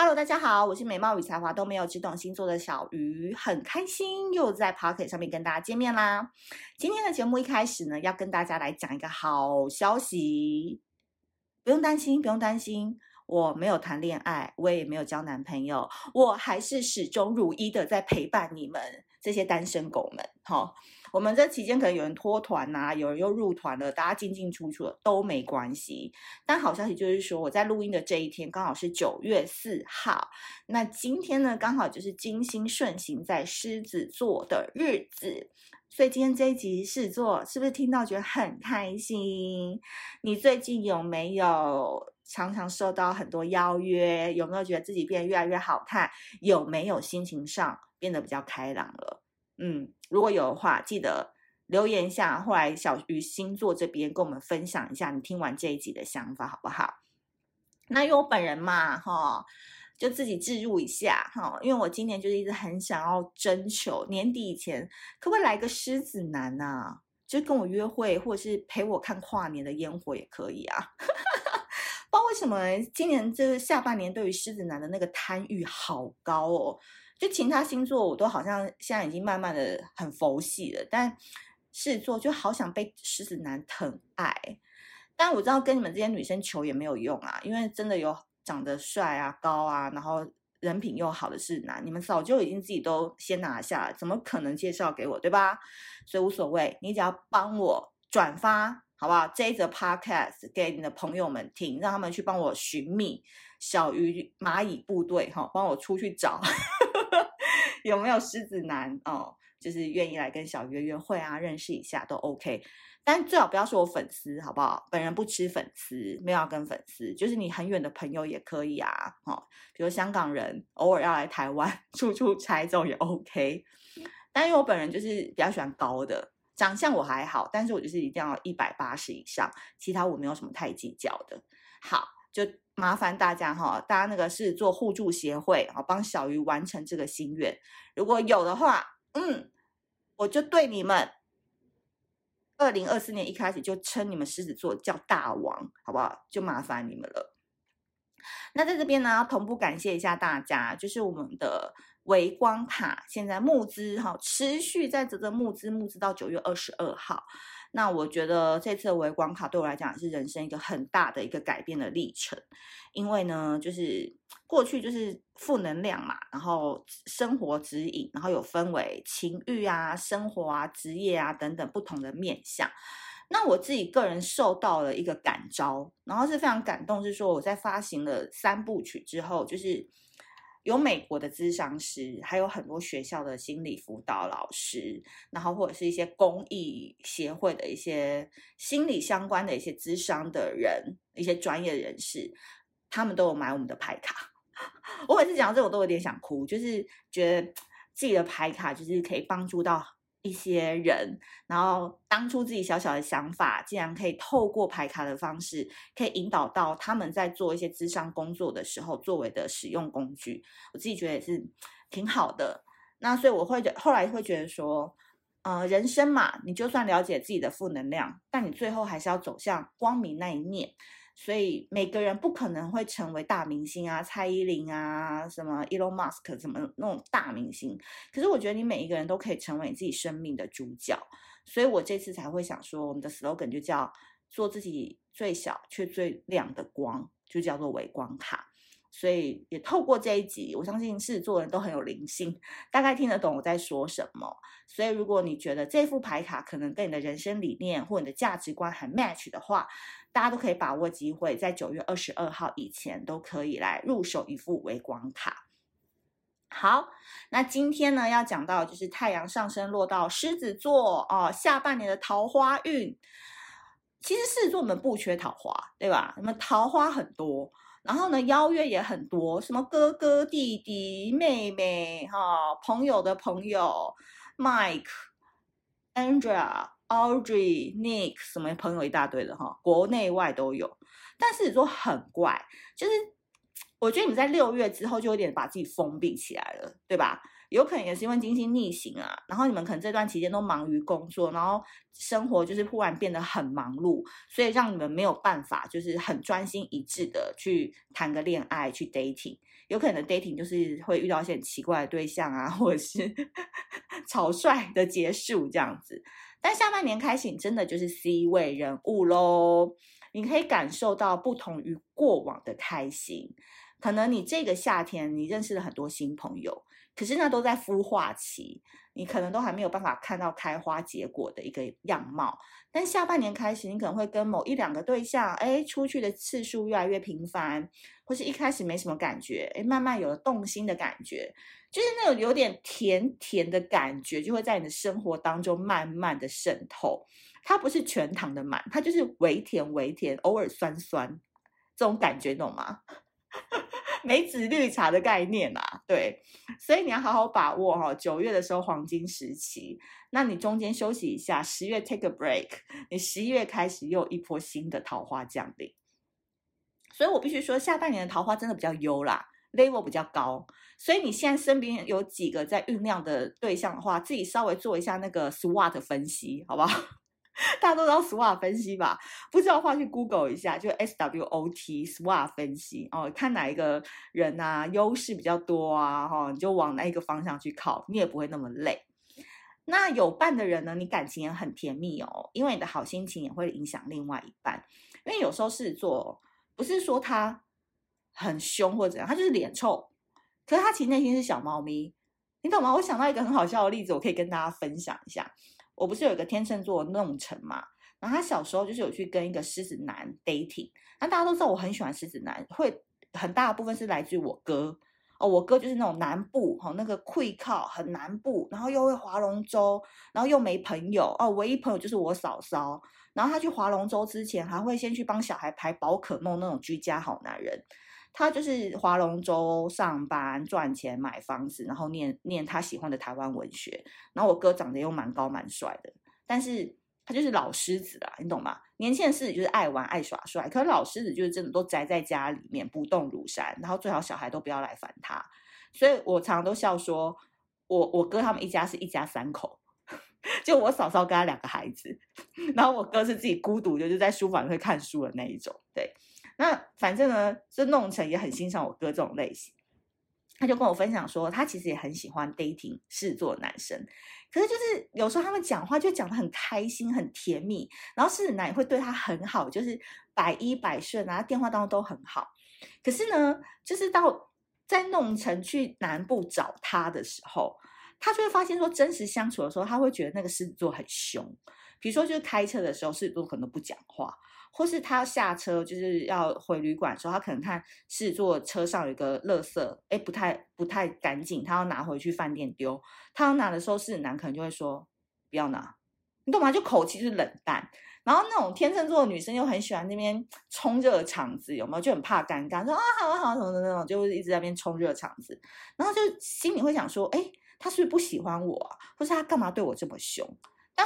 Hello，大家好，我是美貌与才华都没有，只懂星座的小鱼，很开心又在 Pocket 上面跟大家见面啦。今天的节目一开始呢，要跟大家来讲一个好消息，不用担心，不用担心，我没有谈恋爱，我也没有交男朋友，我还是始终如一的在陪伴你们这些单身狗们，哈。我们这期间可能有人脱团呐，有人又入团了，大家进进出出都没关系。但好消息就是说，我在录音的这一天刚好是九月四号，那今天呢刚好就是金星顺行在狮子座的日子，所以今天这一集狮子座是不是听到觉得很开心？你最近有没有常常受到很多邀约？有没有觉得自己变得越来越好看？有没有心情上变得比较开朗了？嗯，如果有的话，记得留言一下。后来小鱼星座这边跟我们分享一下你听完这一集的想法，好不好？那因为我本人嘛，哈，就自己置入一下哈。因为我今年就是一直很想要征求年底以前，可不可以来个狮子男啊？就跟我约会，或者是陪我看跨年的烟火也可以啊。不知道为什么今年这下半年对于狮子男的那个贪欲好高哦。就其他星座，我都好像现在已经慢慢的很佛系了，但狮子座就好想被狮子男疼爱。但我知道跟你们这些女生求也没有用啊，因为真的有长得帅啊、高啊，然后人品又好的狮子男，你们早就已经自己都先拿下了，怎么可能介绍给我，对吧？所以无所谓，你只要帮我转发，好不好？这一则 podcast 给你的朋友们听，让他们去帮我寻觅小鱼蚂蚁部队，哈，帮我出去找。有没有狮子男哦？就是愿意来跟小鱼约会啊，认识一下都 OK。但最好不要是我粉丝，好不好？本人不吃粉丝，没有要跟粉丝，就是你很远的朋友也可以啊。哦，比如香港人偶尔要来台湾 出出差这种也 OK。但因为我本人就是比较喜欢高的，长相我还好，但是我就是一定要一百八十以上，其他我没有什么太计较的。好，就。麻烦大家哈，大家那个狮子座互助协会啊，帮小鱼完成这个心愿。如果有的话，嗯，我就对你们二零二四年一开始就称你们狮子座叫大王，好不好？就麻烦你们了。那在这边呢，同步感谢一下大家，就是我们的微光卡现在募资哈，持续在这个募资，募资到九月二十二号。那我觉得这次的微光卡对我来讲是人生一个很大的一个改变的历程，因为呢，就是过去就是负能量嘛，然后生活指引，然后有分为情欲啊、生活啊、职业啊等等不同的面向。那我自己个人受到了一个感召，然后是非常感动，是说我在发行了三部曲之后，就是。有美国的咨商师，还有很多学校的心理辅导老师，然后或者是一些公益协会的一些心理相关的一些咨商的人，一些专业人士，他们都有买我们的牌卡。我每次讲到这，我都有点想哭，就是觉得自己的牌卡就是可以帮助到。一些人，然后当初自己小小的想法，竟然可以透过排卡的方式，可以引导到他们在做一些智商工作的时候，作为的使用工具，我自己觉得也是挺好的。那所以我会后来会觉得说，呃，人生嘛，你就算了解自己的负能量，但你最后还是要走向光明那一面。所以每个人不可能会成为大明星啊，蔡依林啊，什么 Elon Musk 什么那种大明星。可是我觉得你每一个人都可以成为你自己生命的主角。所以我这次才会想说，我们的 slogan 就叫做自己最小却最亮的光，就叫做微光卡。所以也透过这一集，我相信狮子座人都很有灵性，大概听得懂我在说什么。所以如果你觉得这副牌卡可能跟你的人生理念或你的价值观很 match 的话，大家都可以把握机会，在九月二十二号以前都可以来入手一副微光卡。好，那今天呢要讲到就是太阳上升落到狮子座哦，下半年的桃花运。其实狮子座我们不缺桃花，对吧？我们桃花很多，然后呢邀约也很多，什么哥哥、弟弟、妹妹，哈、朋友的朋友，Mike、Andrea。Audrey、Nick 什么朋友一大堆的哈，国内外都有。但是狮子座很怪，就是我觉得你在六月之后就有点把自己封闭起来了，对吧？有可能也是因为金星逆行啊，然后你们可能这段期间都忙于工作，然后生活就是忽然变得很忙碌，所以让你们没有办法就是很专心一致的去谈个恋爱，去 dating。有可能 dating 就是会遇到一些奇怪的对象啊，或者是 草率的结束这样子。但下半年开始，你真的就是 C 位人物喽，你可以感受到不同于过往的开心。可能你这个夏天你认识了很多新朋友，可是那都在孵化期，你可能都还没有办法看到开花结果的一个样貌。但下半年开始，你可能会跟某一两个对象，哎，出去的次数越来越频繁，或是一开始没什么感觉，哎，慢慢有了动心的感觉，就是那种有点甜甜的感觉，就会在你的生活当中慢慢的渗透。它不是全糖的满，它就是微甜微甜，偶尔酸酸，这种感觉，懂吗？梅子绿茶的概念啊，对，所以你要好好把握哈，九月的时候黄金时期，那你中间休息一下，十月 take a break，你十一月开始又一波新的桃花降临，所以我必须说，下半年的桃花真的比较优啦，level 比较高，所以你现在身边有几个在酝酿的对象的话，自己稍微做一下那个 SWOT 分析，好不好？大家都知道 SWOT 分析吧？不知道的话去 Google 一下，就 SWOT SWOT 分析哦，看哪一个人啊优势比较多啊，哈、哦，你就往那一个方向去靠，你也不会那么累。那有伴的人呢，你感情也很甜蜜哦，因为你的好心情也会影响另外一半。因为有时候狮子座不是说他很凶或者怎样，他就是脸臭，可是他其实内心是小猫咪，你懂吗？我想到一个很好笑的例子，我可以跟大家分享一下。我不是有一个天秤座弄成嘛，然后他小时候就是有去跟一个狮子男 dating，那大家都知道我很喜欢狮子男，会很大的部分是来自于我哥哦，我哥就是那种南部哈、那个会靠很南部，然后又会划龙舟，然后又没朋友哦，唯一朋友就是我嫂嫂，然后他去划龙舟之前还会先去帮小孩排宝可梦那种居家好男人。他就是划龙舟、上班、赚钱、买房子，然后念念他喜欢的台湾文学。然后我哥长得又蛮高蛮帅的，但是他就是老狮子啦，你懂吗？年轻的狮子就是爱玩爱耍帅，可是老狮子就是真的都宅在家里面不动如山，然后最好小孩都不要来烦他。所以我常常都笑说，我我哥他们一家是一家三口，就我嫂嫂跟他两个孩子，然后我哥是自己孤独就是在书房会看书的那一种，对。那反正呢，就弄成也很欣赏我哥这种类型，他就跟我分享说，他其实也很喜欢 dating 狮子座男生，可是就是有时候他们讲话就讲得很开心、很甜蜜，然后狮子男也会对他很好，就是百依百顺啊，电话当中都很好。可是呢，就是到在弄成去南部找他的时候，他就会发现说，真实相处的时候，他会觉得那个狮子座很凶，比如说就是开车的时候，狮子座可能不讲话。或是他要下车，就是要回旅馆的时候，他可能看是坐车上有一个垃圾，哎，不太不太干净，他要拿回去饭店丢。他要拿的时候，狮子男可能就会说不要拿，你懂吗？就口气是冷淡。然后那种天秤座的女生又很喜欢那边冲热场子，有没有？就很怕尴尬，说啊好啊好啊什么的那种，就一直在那边冲热场子。然后就心里会想说，哎，他是不是不喜欢我啊？或是他干嘛对我这么凶？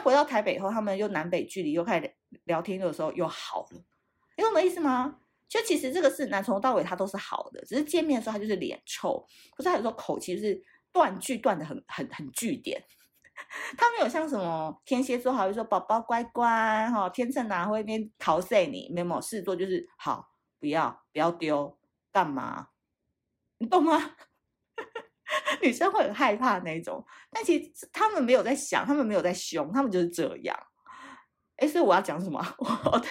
但回到台北以后，他们又南北距离又开始聊天的时候又好了，你懂我的意思吗？就其实这个是男从头到尾他都是好的，只是见面的时候他就是脸臭，可是他有时候口气就是断句断的很很很句点。他没有像什么天蝎座，还会说宝宝乖乖哈，天秤男会边讨碎你，没有事做就是好，不要不要丢，干嘛？你懂吗？女生会很害怕那种，但其实他们没有在想，他们没有在凶，他们就是这样。哎，所以我要讲什么？我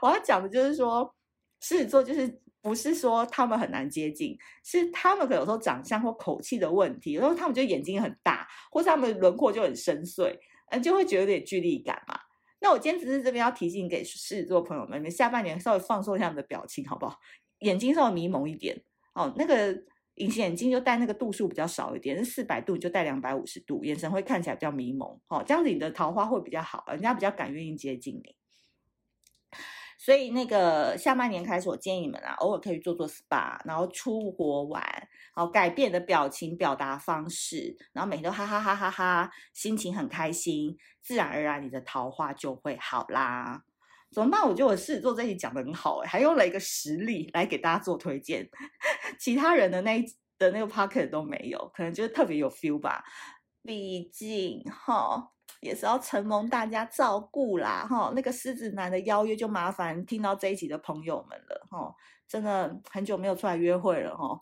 我要讲的就是说，狮子座就是不是说他们很难接近，是他们可能有时候长相或口气的问题，然后他们就眼睛很大，或是他们轮廓就很深邃，嗯，就会觉得有点距离感嘛。那我今天只是这边要提醒给狮子座朋友们，你们下半年稍微放松一下你的表情，好不好？眼睛稍微迷蒙一点哦，那个。隐形眼镜就戴那个度数比较少一点，是四百度就戴两百五十度，眼神会看起来比较迷蒙，哦，这样子你的桃花会比较好，人家比较敢愿意接近你。所以那个下半年开始，我建议你们啊，偶尔可以做做 SPA，然后出国玩，然后改变的表情表达方式，然后每天都哈哈哈哈哈，心情很开心，自然而然你的桃花就会好啦。怎么办？我觉得我狮子座这一集讲得很好，还用了一个实例来给大家做推荐。其他人的那一的那个 pocket 都没有，可能就是特别有 feel 吧。毕竟哈，也是要承蒙大家照顾啦哈。那个狮子男的邀约就麻烦听到这一集的朋友们了哈，真的很久没有出来约会了哈，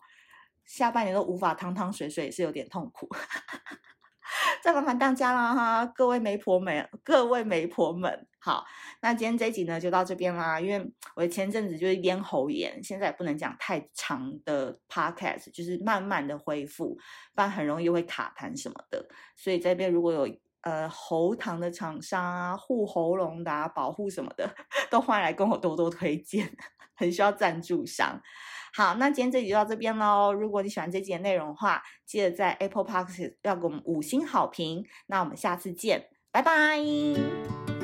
下半年都无法汤汤水水，也是有点痛苦。再麻烦大家了哈，各位媒婆们，各位媒婆们，好，那今天这集呢就到这边啦。因为我前阵子就是咽喉炎，现在也不能讲太长的 podcast，就是慢慢的恢复，不然很容易会卡痰什么的。所以这边如果有呃喉糖的厂商啊，护喉咙的啊，保护什么的，都欢迎来跟我多多推荐，很需要赞助商。好，那今天这集就到这边喽。如果你喜欢这集的内容的话，记得在 Apple Podcast 要给我们五星好评。那我们下次见，拜拜。